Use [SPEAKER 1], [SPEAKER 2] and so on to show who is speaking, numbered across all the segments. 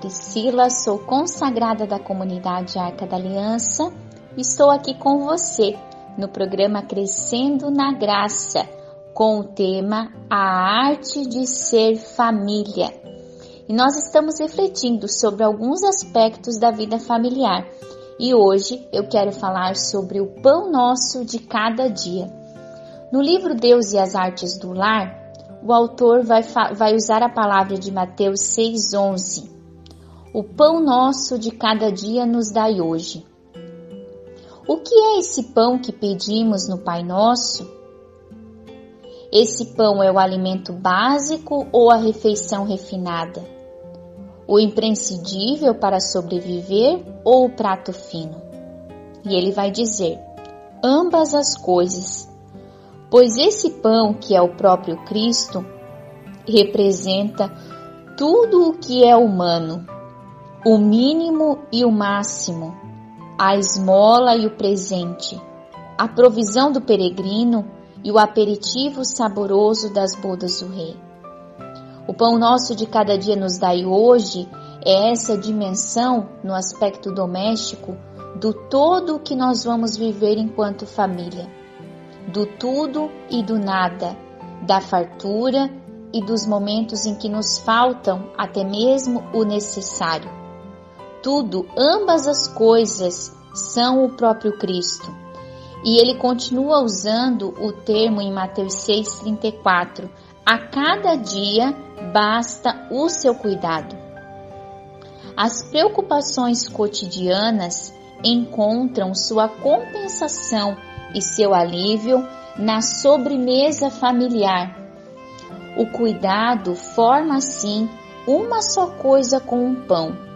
[SPEAKER 1] Priscila, sou consagrada da comunidade Arca da Aliança. Estou aqui com você no programa Crescendo na Graça, com o tema A Arte de Ser Família. E nós estamos refletindo sobre alguns aspectos da vida familiar. E hoje eu quero falar sobre o pão nosso de cada dia. No livro Deus e as Artes do Lar, o autor vai, vai usar a palavra de Mateus 6,11. O pão nosso de cada dia nos dai hoje. O que é esse pão que pedimos no Pai Nosso? Esse pão é o alimento básico ou a refeição refinada? O imprescindível para sobreviver ou o prato fino? E ele vai dizer: ambas as coisas pois esse pão, que é o próprio Cristo, representa tudo o que é humano, o mínimo e o máximo, a esmola e o presente, a provisão do peregrino e o aperitivo saboroso das bodas do Rei. O pão nosso de cada dia nos dai hoje é essa dimensão no aspecto doméstico do todo que nós vamos viver enquanto família do tudo e do nada, da fartura e dos momentos em que nos faltam até mesmo o necessário. Tudo, ambas as coisas, são o próprio Cristo. E ele continua usando o termo em Mateus 6,34: a cada dia basta o seu cuidado. As preocupações cotidianas encontram sua compensação e seu alívio na sobremesa familiar. O cuidado forma assim uma só coisa com o pão.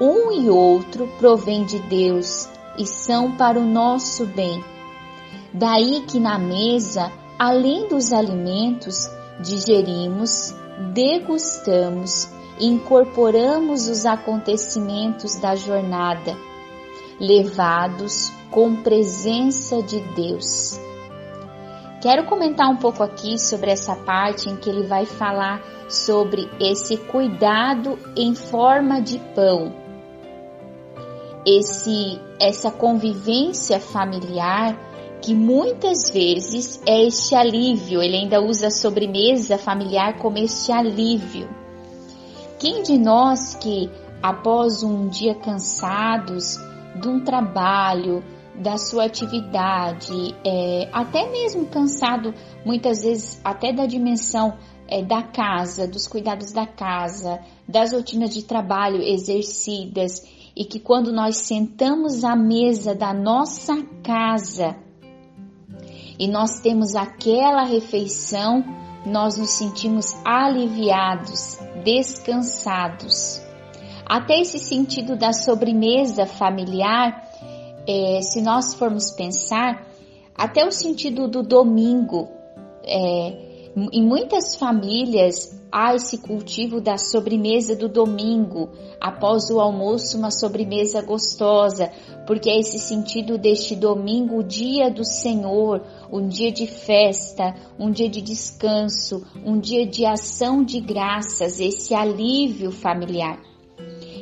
[SPEAKER 1] Um e outro provém de Deus e são para o nosso bem. Daí que na mesa, além dos alimentos, digerimos, degustamos e incorporamos os acontecimentos da jornada, levados com presença de Deus. Quero comentar um pouco aqui sobre essa parte em que ele vai falar sobre esse cuidado em forma de pão. Esse essa convivência familiar que muitas vezes é este alívio, ele ainda usa a sobremesa familiar como este alívio. Quem de nós que após um dia cansados de um trabalho, da sua atividade, é, até mesmo cansado, muitas vezes até da dimensão é, da casa, dos cuidados da casa, das rotinas de trabalho exercidas, e que quando nós sentamos à mesa da nossa casa e nós temos aquela refeição, nós nos sentimos aliviados, descansados. Até esse sentido da sobremesa familiar é, se nós formos pensar, até o sentido do domingo, é, em muitas famílias há esse cultivo da sobremesa do domingo, após o almoço, uma sobremesa gostosa, porque é esse sentido deste domingo, o dia do Senhor, um dia de festa, um dia de descanso, um dia de ação de graças, esse alívio familiar.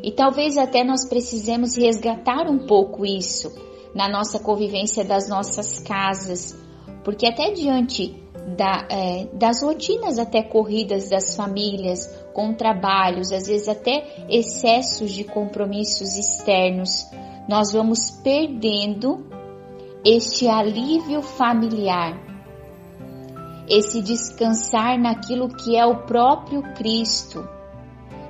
[SPEAKER 1] E talvez até nós precisemos resgatar um pouco isso na nossa convivência das nossas casas, porque até diante da, é, das rotinas até corridas das famílias, com trabalhos, às vezes até excessos de compromissos externos, nós vamos perdendo este alívio familiar, esse descansar naquilo que é o próprio Cristo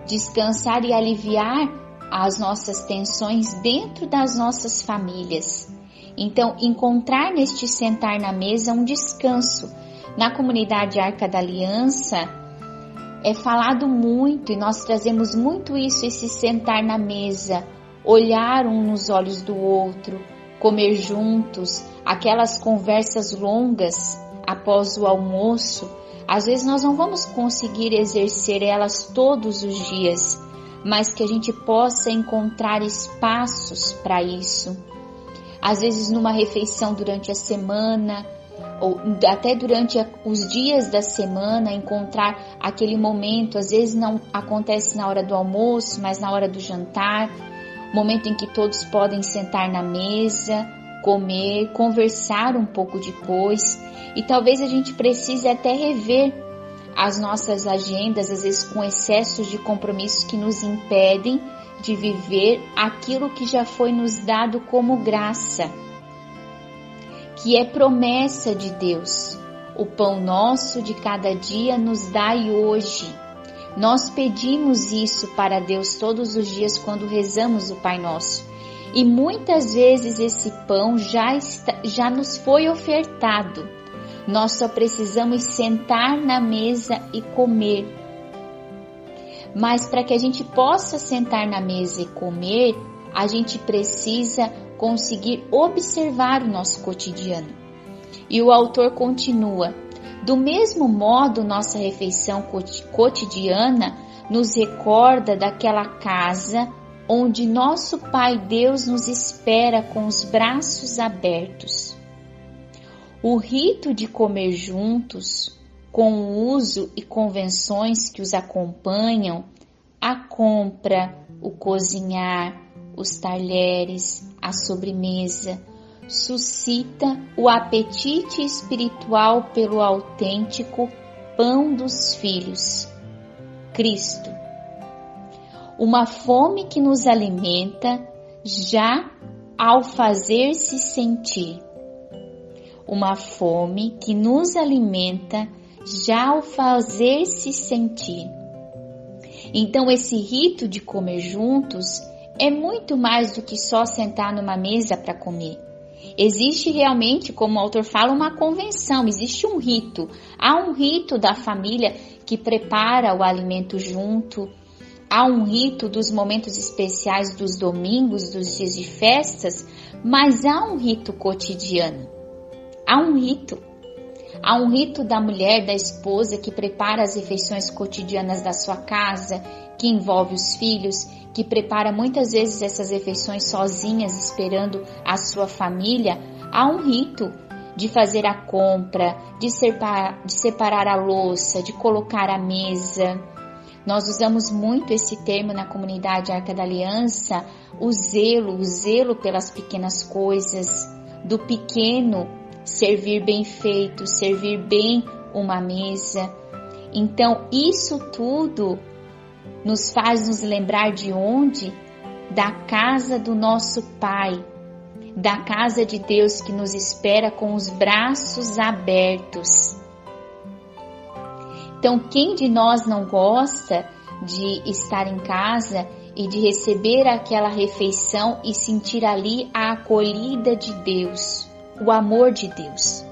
[SPEAKER 1] descansar e aliviar as nossas tensões dentro das nossas famílias. Então, encontrar neste sentar na mesa um descanso. Na comunidade Arca da Aliança, é falado muito e nós trazemos muito isso, esse sentar na mesa, olhar um nos olhos do outro, comer juntos, aquelas conversas longas após o almoço às vezes nós não vamos conseguir exercer elas todos os dias, mas que a gente possa encontrar espaços para isso. Às vezes numa refeição durante a semana, ou até durante os dias da semana, encontrar aquele momento, às vezes não acontece na hora do almoço, mas na hora do jantar, momento em que todos podem sentar na mesa, comer, conversar um pouco depois, e talvez a gente precise até rever as nossas agendas, às vezes com excessos de compromissos que nos impedem de viver aquilo que já foi nos dado como graça que é promessa de Deus. O pão nosso de cada dia nos dai hoje. Nós pedimos isso para Deus todos os dias quando rezamos o Pai Nosso. E muitas vezes esse pão já, está, já nos foi ofertado. Nós só precisamos sentar na mesa e comer. Mas para que a gente possa sentar na mesa e comer, a gente precisa conseguir observar o nosso cotidiano. E o autor continua: do mesmo modo, nossa refeição cotidiana nos recorda daquela casa onde nosso Pai Deus nos espera com os braços abertos. O rito de comer juntos, com o uso e convenções que os acompanham, a compra, o cozinhar, os talheres, a sobremesa, suscita o apetite espiritual pelo autêntico pão dos filhos, Cristo. Uma fome que nos alimenta já ao fazer-se sentir. Uma fome que nos alimenta já ao fazer-se sentir. Então, esse rito de comer juntos é muito mais do que só sentar numa mesa para comer. Existe realmente, como o autor fala, uma convenção, existe um rito. Há um rito da família que prepara o alimento junto, há um rito dos momentos especiais dos domingos, dos dias de festas, mas há um rito cotidiano. Há um rito. Há um rito da mulher, da esposa que prepara as refeições cotidianas da sua casa, que envolve os filhos, que prepara muitas vezes essas refeições sozinhas, esperando a sua família, há um rito de fazer a compra, de separar, de separar a louça, de colocar a mesa. Nós usamos muito esse termo na comunidade Arca da Aliança, o zelo, o zelo pelas pequenas coisas, do pequeno servir bem feito, servir bem uma mesa. Então, isso tudo nos faz nos lembrar de onde? Da casa do nosso Pai, da casa de Deus que nos espera com os braços abertos. Então, quem de nós não gosta de estar em casa e de receber aquela refeição e sentir ali a acolhida de Deus, o amor de Deus?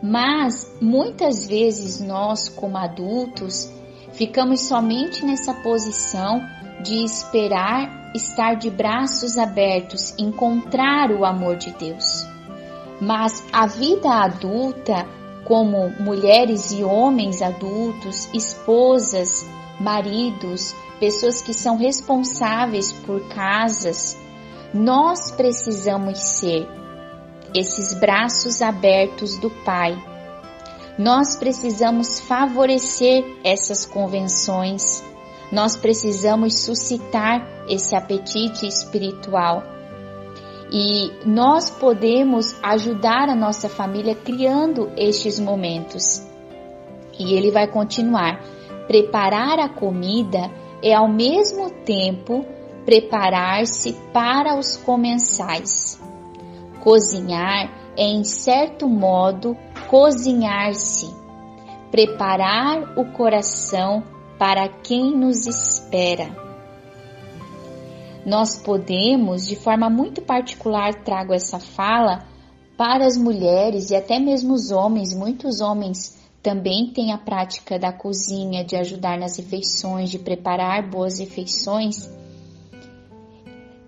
[SPEAKER 1] Mas muitas vezes nós, como adultos, Ficamos somente nessa posição de esperar estar de braços abertos, encontrar o amor de Deus. Mas a vida adulta, como mulheres e homens adultos, esposas, maridos, pessoas que são responsáveis por casas, nós precisamos ser esses braços abertos do Pai nós precisamos favorecer essas convenções, nós precisamos suscitar esse apetite espiritual. E nós podemos ajudar a nossa família criando estes momentos. E ele vai continuar: preparar a comida é ao mesmo tempo preparar-se para os comensais. Cozinhar é, em certo modo, cozinhar-se, preparar o coração para quem nos espera. Nós podemos, de forma muito particular, trago essa fala para as mulheres e até mesmo os homens, muitos homens também têm a prática da cozinha, de ajudar nas refeições, de preparar boas refeições.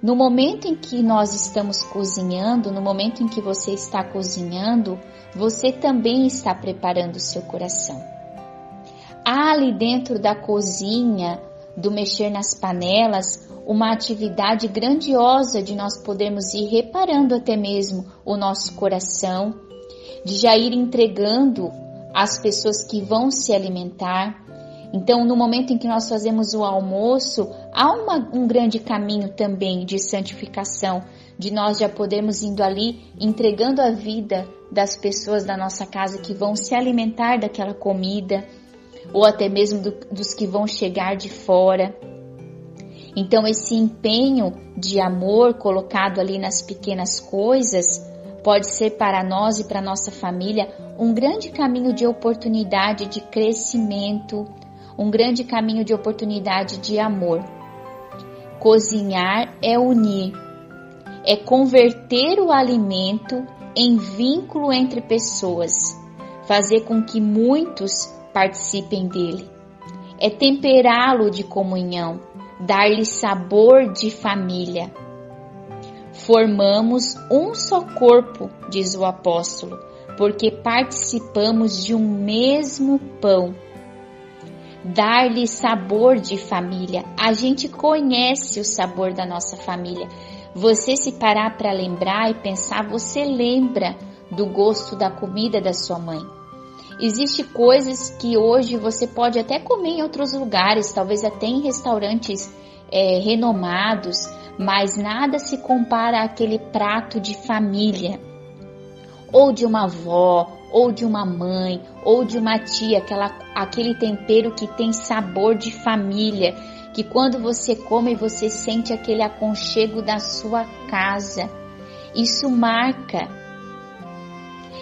[SPEAKER 1] No momento em que nós estamos cozinhando, no momento em que você está cozinhando, você também está preparando seu coração. Há ali dentro da cozinha, do mexer nas panelas, uma atividade grandiosa de nós podermos ir reparando até mesmo o nosso coração, de já ir entregando as pessoas que vão se alimentar. Então, no momento em que nós fazemos o almoço, há uma, um grande caminho também de santificação, de nós já podermos indo ali entregando a vida das pessoas da nossa casa que vão se alimentar daquela comida, ou até mesmo do, dos que vão chegar de fora. Então, esse empenho de amor colocado ali nas pequenas coisas pode ser para nós e para nossa família um grande caminho de oportunidade de crescimento, um grande caminho de oportunidade de amor. Cozinhar é unir, é converter o alimento em vínculo entre pessoas, fazer com que muitos participem dele. É temperá-lo de comunhão, dar-lhe sabor de família. Formamos um só corpo, diz o apóstolo, porque participamos de um mesmo pão. Dar-lhe sabor de família. A gente conhece o sabor da nossa família. Você se parar para lembrar e pensar, você lembra do gosto da comida da sua mãe. Existem coisas que hoje você pode até comer em outros lugares, talvez até em restaurantes é, renomados, mas nada se compara àquele prato de família, ou de uma avó, ou de uma mãe, ou de uma tia, aquela, aquele tempero que tem sabor de família, que quando você come você sente aquele aconchego da sua casa. Isso marca.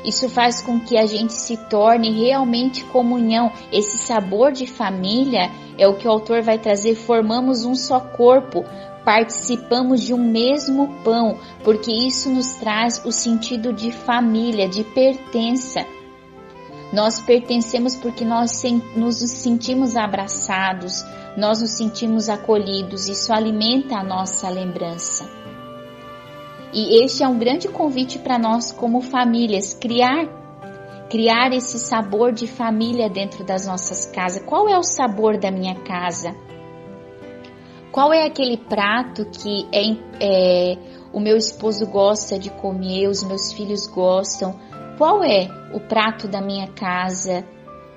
[SPEAKER 1] Isso faz com que a gente se torne realmente comunhão. Esse sabor de família é o que o autor vai trazer. Formamos um só corpo, participamos de um mesmo pão, porque isso nos traz o sentido de família, de pertença. Nós pertencemos porque nós nos sentimos abraçados, nós nos sentimos acolhidos, isso alimenta a nossa lembrança. E este é um grande convite para nós como famílias, criar criar esse sabor de família dentro das nossas casas. Qual é o sabor da minha casa? Qual é aquele prato que é, é, o meu esposo gosta de comer, os meus filhos gostam? Qual é o prato da minha casa?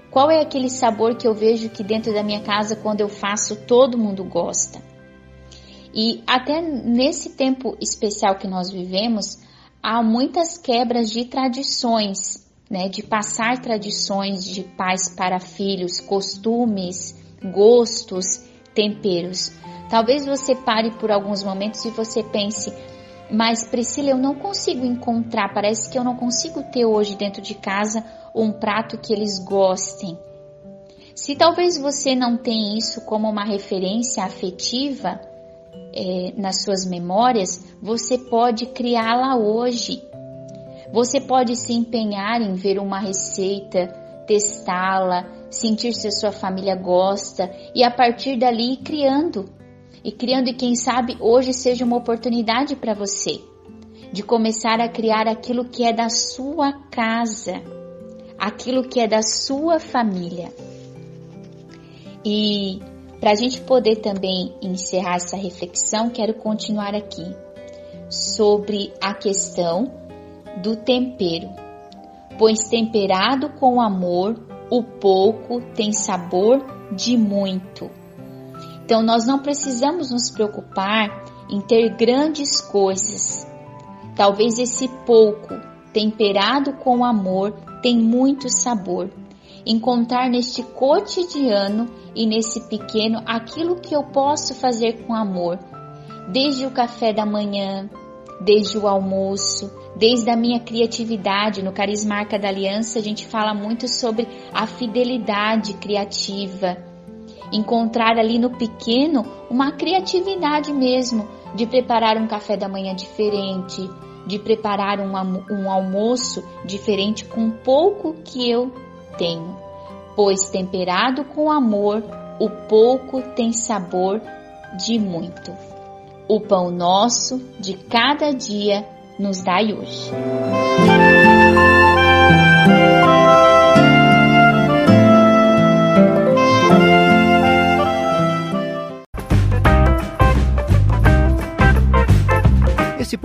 [SPEAKER 1] Qual é aquele sabor que eu vejo que dentro da minha casa, quando eu faço, todo mundo gosta? E até nesse tempo especial que nós vivemos, há muitas quebras de tradições, né? De passar tradições de pais para filhos, costumes, gostos, temperos. Talvez você pare por alguns momentos e você pense, mas Priscila, eu não consigo encontrar, parece que eu não consigo ter hoje dentro de casa um prato que eles gostem. Se talvez você não tenha isso como uma referência afetiva é, nas suas memórias, você pode criá-la hoje. Você pode se empenhar em ver uma receita, testá-la, sentir se a sua família gosta e a partir dali ir criando. E criando, e quem sabe hoje seja uma oportunidade para você de começar a criar aquilo que é da sua casa aquilo que é da sua família. E para a gente poder também encerrar essa reflexão, quero continuar aqui sobre a questão do tempero. Pois temperado com amor, o pouco tem sabor de muito. Então nós não precisamos nos preocupar em ter grandes coisas. Talvez esse pouco, temperado com amor, tem muito sabor. Encontrar neste cotidiano e nesse pequeno aquilo que eu posso fazer com amor, desde o café da manhã, desde o almoço, desde a minha criatividade. No Carismarca da Aliança, a gente fala muito sobre a fidelidade criativa. Encontrar ali no pequeno uma criatividade mesmo de preparar um café da manhã diferente, de preparar um, um almoço diferente com pouco que eu tenho, pois temperado com amor, o pouco tem sabor de muito. O pão nosso de cada dia nos dai hoje.